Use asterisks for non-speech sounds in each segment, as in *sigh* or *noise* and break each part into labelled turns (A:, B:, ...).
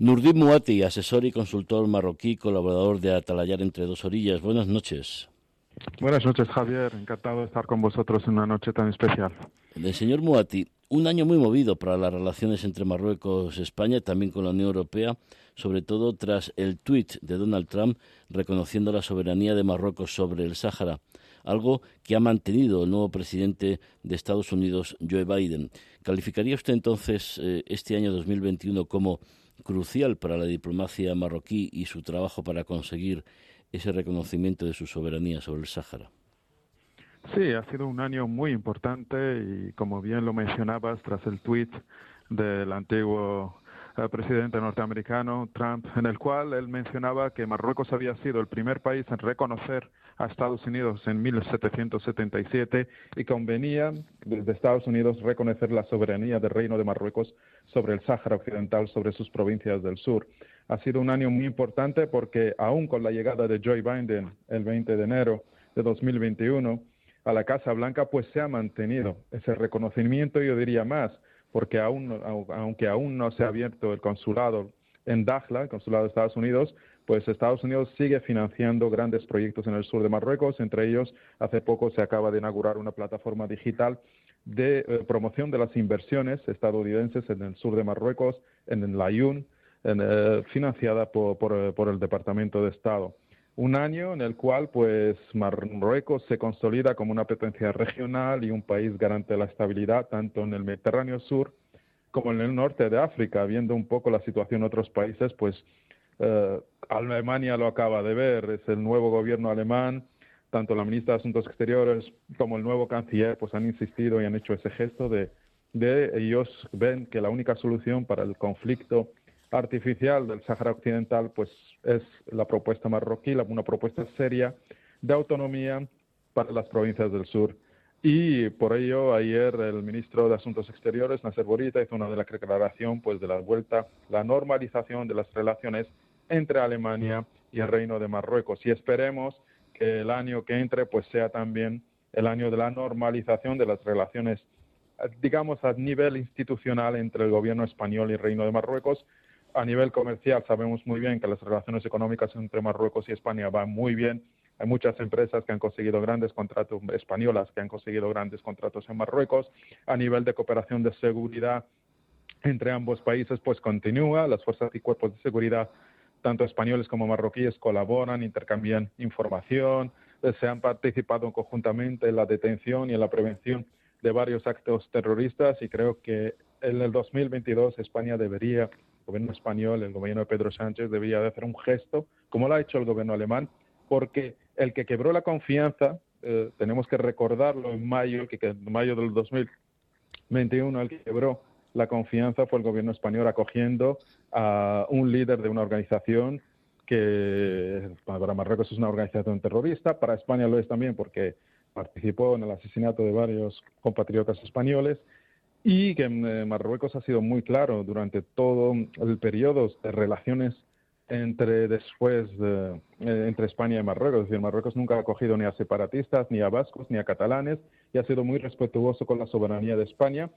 A: Nurdin Muati, asesor y consultor marroquí, colaborador de Atalayar entre dos orillas. Buenas noches.
B: Buenas noches, Javier. Encantado de estar con vosotros en una noche tan especial.
A: El señor Muati, un año muy movido para las relaciones entre Marruecos y España, también con la Unión Europea, sobre todo tras el tuit de Donald Trump reconociendo la soberanía de Marruecos sobre el Sáhara, algo que ha mantenido el nuevo presidente de Estados Unidos, Joe Biden. ¿Calificaría usted entonces eh, este año 2021 como crucial para la diplomacia marroquí y su trabajo para conseguir ese reconocimiento de su soberanía sobre el Sáhara?
B: Sí, ha sido un año muy importante y como bien lo mencionabas tras el tuit del antiguo eh, presidente norteamericano Trump, en el cual él mencionaba que Marruecos había sido el primer país en reconocer a Estados Unidos en 1777 y convenía desde Estados Unidos reconocer la soberanía del Reino de Marruecos sobre el Sáhara Occidental, sobre sus provincias del sur. Ha sido un año muy importante porque aún con la llegada de Joe Biden el 20 de enero de 2021, a la Casa Blanca, pues se ha mantenido ese reconocimiento, yo diría más, porque aún, aunque aún no se ha abierto el consulado en Dakhla, el consulado de Estados Unidos, pues Estados Unidos sigue financiando grandes proyectos en el sur de Marruecos. Entre ellos, hace poco se acaba de inaugurar una plataforma digital de eh, promoción de las inversiones estadounidenses en el sur de Marruecos, en el Layún, eh, financiada por, por el Departamento de Estado un año en el cual pues Marruecos se consolida como una potencia regional y un país garante de la estabilidad tanto en el Mediterráneo Sur como en el norte de África, viendo un poco la situación en otros países, pues eh, Alemania lo acaba de ver, es el nuevo gobierno alemán, tanto la ministra de Asuntos Exteriores como el nuevo canciller pues han insistido y han hecho ese gesto de, de ellos ven que la única solución para el conflicto artificial del Sáhara Occidental, pues es la propuesta marroquí, una propuesta seria de autonomía para las provincias del sur. Y por ello, ayer el ministro de Asuntos Exteriores, Nasser Borita, hizo una de la declaración pues, de la vuelta, la normalización de las relaciones entre Alemania y el Reino de Marruecos. Y esperemos que el año que entre pues, sea también el año de la normalización de las relaciones, digamos, a nivel institucional entre el gobierno español y el Reino de Marruecos, a nivel comercial sabemos muy bien que las relaciones económicas entre Marruecos y España van muy bien. Hay muchas empresas que han conseguido grandes contratos, españolas que han conseguido grandes contratos en Marruecos. A nivel de cooperación de seguridad entre ambos países, pues continúa. Las fuerzas y cuerpos de seguridad, tanto españoles como marroquíes, colaboran, intercambian información, se han participado conjuntamente en la detención y en la prevención de varios actos terroristas y creo que en el 2022 España debería gobierno español, el gobierno de Pedro Sánchez, debería de hacer un gesto, como lo ha hecho el gobierno alemán, porque el que quebró la confianza, eh, tenemos que recordarlo en mayo, que, en mayo del 2021 el que quebró la confianza fue el gobierno español acogiendo a un líder de una organización que para Marruecos es una organización terrorista, para España lo es también porque participó en el asesinato de varios compatriotas españoles y que eh, Marruecos ha sido muy claro durante todo el periodo de relaciones entre después de, eh, entre España y Marruecos. Es decir, Marruecos nunca ha acogido ni a separatistas, ni a vascos, ni a catalanes y ha sido muy respetuoso con la soberanía de España.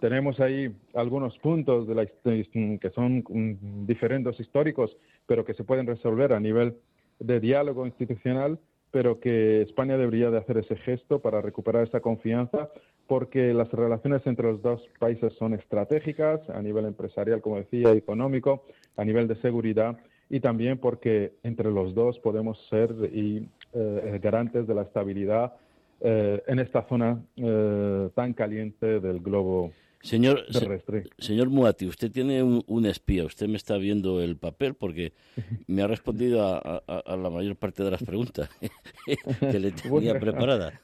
B: Tenemos ahí algunos puntos de la, que son mm, diferentes históricos, pero que se pueden resolver a nivel de diálogo institucional pero que España debería de hacer ese gesto para recuperar esa confianza, porque las relaciones entre los dos países son estratégicas a nivel empresarial, como decía, económico, a nivel de seguridad y también porque entre los dos podemos ser y, eh, garantes de la estabilidad eh, en esta zona eh, tan caliente del globo
A: Señor, señor Muati, usted tiene un, espía, usted me está viendo el papel porque *laughs* me ha respondido a, la mayor parte de las preguntas *laughs* que le tenía preparada.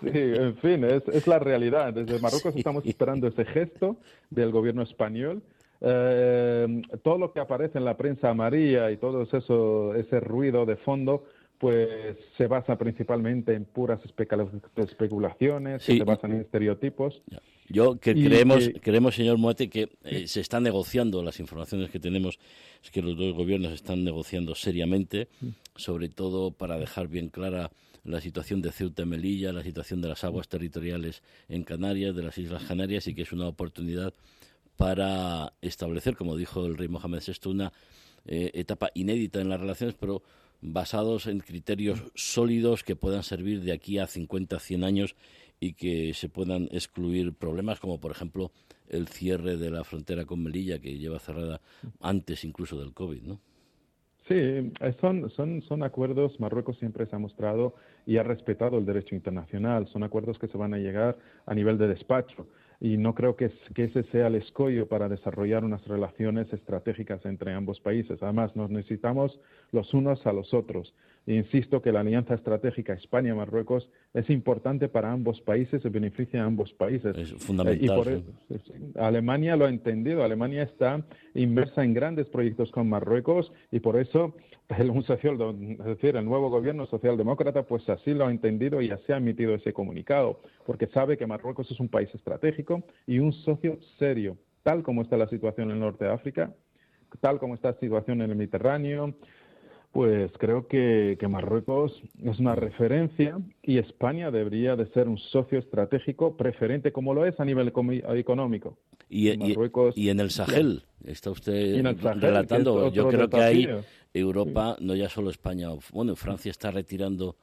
B: Sí, en fin, es, la realidad. Desde Marruecos *laughs* estamos esperando ese gesto del gobierno español. Eh, todo lo que aparece en la prensa amarilla y todo eso, ese ruido de fondo, pues se basa principalmente en puras especulaciones, se basan en estereotipos.
A: Yo que creemos, creemos, señor Muete, que eh, se están negociando, las informaciones que tenemos es que los dos gobiernos están negociando seriamente, sobre todo para dejar bien clara la situación de Ceuta y Melilla, la situación de las aguas territoriales en Canarias, de las Islas Canarias, y que es una oportunidad para establecer, como dijo el rey Mohamed VI, una eh, etapa inédita en las relaciones, pero basados en criterios sólidos que puedan servir de aquí a 50, 100 años y que se puedan excluir problemas como, por ejemplo, el cierre de la frontera con Melilla, que lleva cerrada antes incluso del COVID, ¿no?
B: Sí, eh, son, son, son acuerdos, Marruecos siempre se ha mostrado y ha respetado el derecho internacional, son acuerdos que se van a llegar a nivel de despacho y no creo que, ese sea el escollo para desarrollar unas relaciones estratégicas entre ambos países. Además, nos necesitamos los unos a los otros. E insisto que la alianza estratégica España-Marruecos es importante para ambos países y beneficia a ambos países.
A: Es fundamental.
B: y Alemania lo ha entendido. Alemania está inmersa en grandes proyectos con Marruecos y por eso el, un social, es decir, el nuevo gobierno socialdemócrata, pues así lo ha entendido y así ha emitido ese comunicado, porque sabe que Marruecos es un país estratégico y un socio serio, tal como está la situación en el norte de África, tal como está la situación en el Mediterráneo, pues creo que, Marruecos es una referencia y España debería de ser un socio estratégico preferente como lo es a nivel económico.
A: Y, y, en el Sahel, está usted relatando, yo creo que ahí Europa, no ya solo España, bueno, Francia está retirando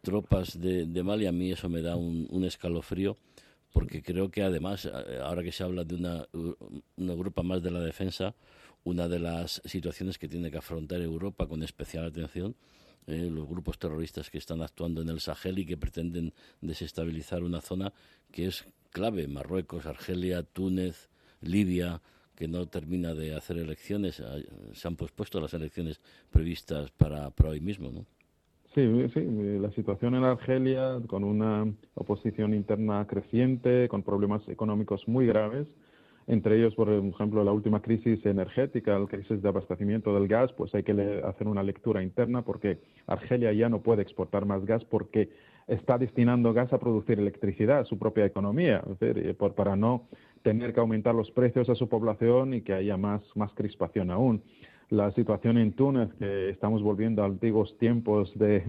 A: tropas de, de Mali, a mí eso me da un, un escalofrío porque creo que además, ahora que se habla de una, una Europa más de la defensa, una de las situaciones que tiene que afrontar Europa con especial atención, eh, los grupos terroristas que están actuando en el Sahel y que pretenden desestabilizar una zona que es clave, Marruecos, Argelia, Túnez, Libia, que no termina de hacer elecciones, ah, se han pospuesto las elecciones previstas para, para hoy mismo, ¿no?
B: Sí, sí, la situación en Argelia, con una oposición interna creciente, con problemas económicos muy graves, entre ellos, por ejemplo, la última crisis energética, la crisis de abastecimiento del gas, pues hay que hacer una lectura interna porque Argelia ya no puede exportar más gas porque está destinando gas a producir electricidad, su propia economía, es decir, por, para no tener que aumentar los precios a su población y que haya más, más crispación aún. La situación en Túnez, que estamos volviendo a antiguos tiempos de,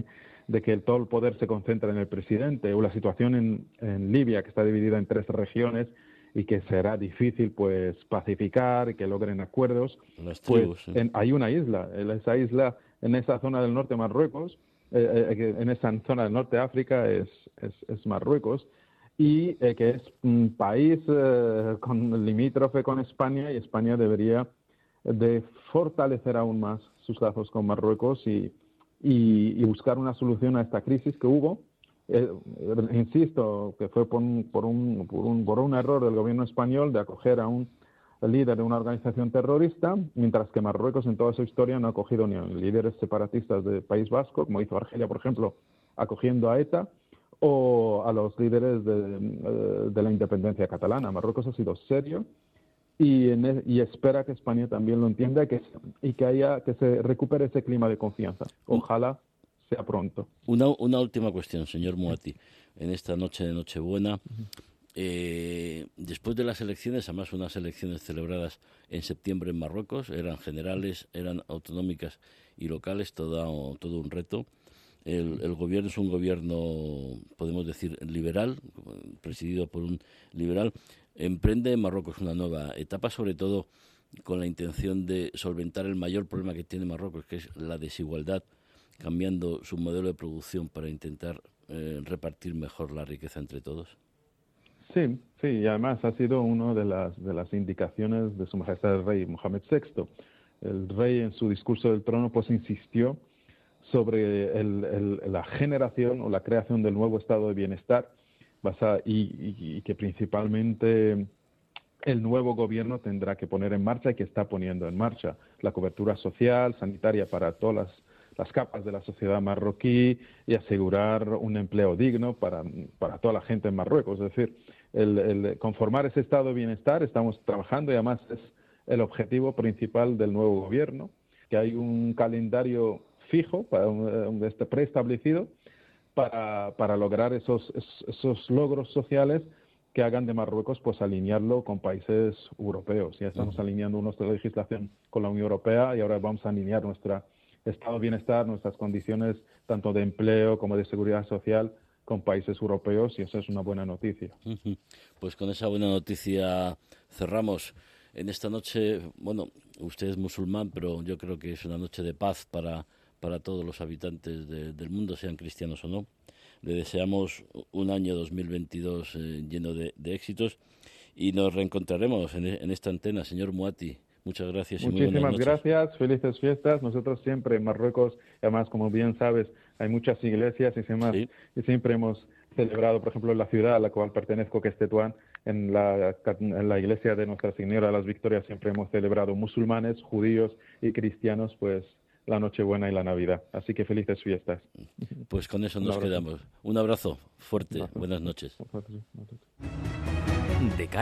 B: que todo el poder se concentra en el presidente, o la situación en, en, Libia, que está dividida en tres regiones y que será difícil pues pacificar y que logren acuerdos. pues hay una isla, en esa isla, en esa zona del norte de Marruecos, eh, eh, en esa zona del norte de África es, es, Marruecos, y eh, que es un país con limítrofe con España y España debería de fortalecer aún más sus lazos con Marruecos y, y, buscar una solución a esta crisis que hubo. Eh, insisto, que fue por un, por, un, por, un, por un error del gobierno español de acoger a un líder de una organización terrorista, mientras que Marruecos en toda su historia no ha acogido ni a líderes separatistas del País Vasco, como hizo Argelia, por ejemplo, acogiendo a ETA, o a los líderes de, eh, de la independencia catalana. Marruecos ha sido serio y, e, y, espera que España también lo entienda que, y que haya que se recupere ese clima de confianza. Ojalá
A: Una, una última cuestión, señor Muati. En esta noche de Nochebuena, eh, después de las elecciones, además unas elecciones celebradas en septiembre en Marruecos, eran generales, eran autonómicas y locales, todo, todo un reto. El, el, gobierno es un gobierno, podemos decir, liberal, presidido por un liberal emprende en Marruecos una nueva etapa, sobre todo con la intención de solventar el mayor problema que tiene Marruecos, que es la desigualdad, cambiando su modelo de producción para intentar eh, repartir mejor la riqueza entre todos?
B: Sí, sí, y además ha sido una de las, de las indicaciones de Su Majestad el Rey Mohamed VI. El rey en su discurso del trono pues insistió sobre la generación o la creación del nuevo estado de bienestar y, que principalmente el nuevo gobierno tendrá que poner en marcha y que está poniendo en marcha la cobertura social, sanitaria para todas las, capas de la sociedad marroquí y asegurar un empleo digno para, toda la gente en Marruecos. Es decir, el, conformar ese estado de bienestar estamos trabajando y además es el objetivo principal del nuevo gobierno, que hay un calendario fijo, para un, este preestablecido, para, para lograr esos, esos logros sociales que hagan de Marruecos pues alinearlo con países europeos. Ya estamos alineando nuestra legislación con la Unión Europea y ahora vamos a alinear nuestro estado de bienestar, nuestras condiciones tanto de empleo como de seguridad social con países europeos y eso es una buena noticia.
A: Pues con esa buena noticia cerramos. en esta noche, bueno, usted es musulmán, pero yo creo que es una noche de paz para, para todos los habitantes del mundo, sean cristianos o no. Le deseamos un año 2022 eh, lleno de, éxitos y nos reencontraremos en, en, esta antena, señor Muati. Muchas gracias.
B: Y Muchísimas gracias, felices fiestas. Nosotros siempre en Marruecos, además, como bien sabes, hay muchas iglesias y, y siempre hemos celebrado, por ejemplo, en la ciudad a la cual pertenezco, que es Tetuán, en la, en la iglesia de Nuestra Señora de las Victorias siempre hemos celebrado musulmanes, judíos y cristianos, pues la Nochebuena y la Navidad. Así que felices fiestas.
A: Pues con eso nos quedamos. Un abrazo fuerte. Buenas noches.
C: De cara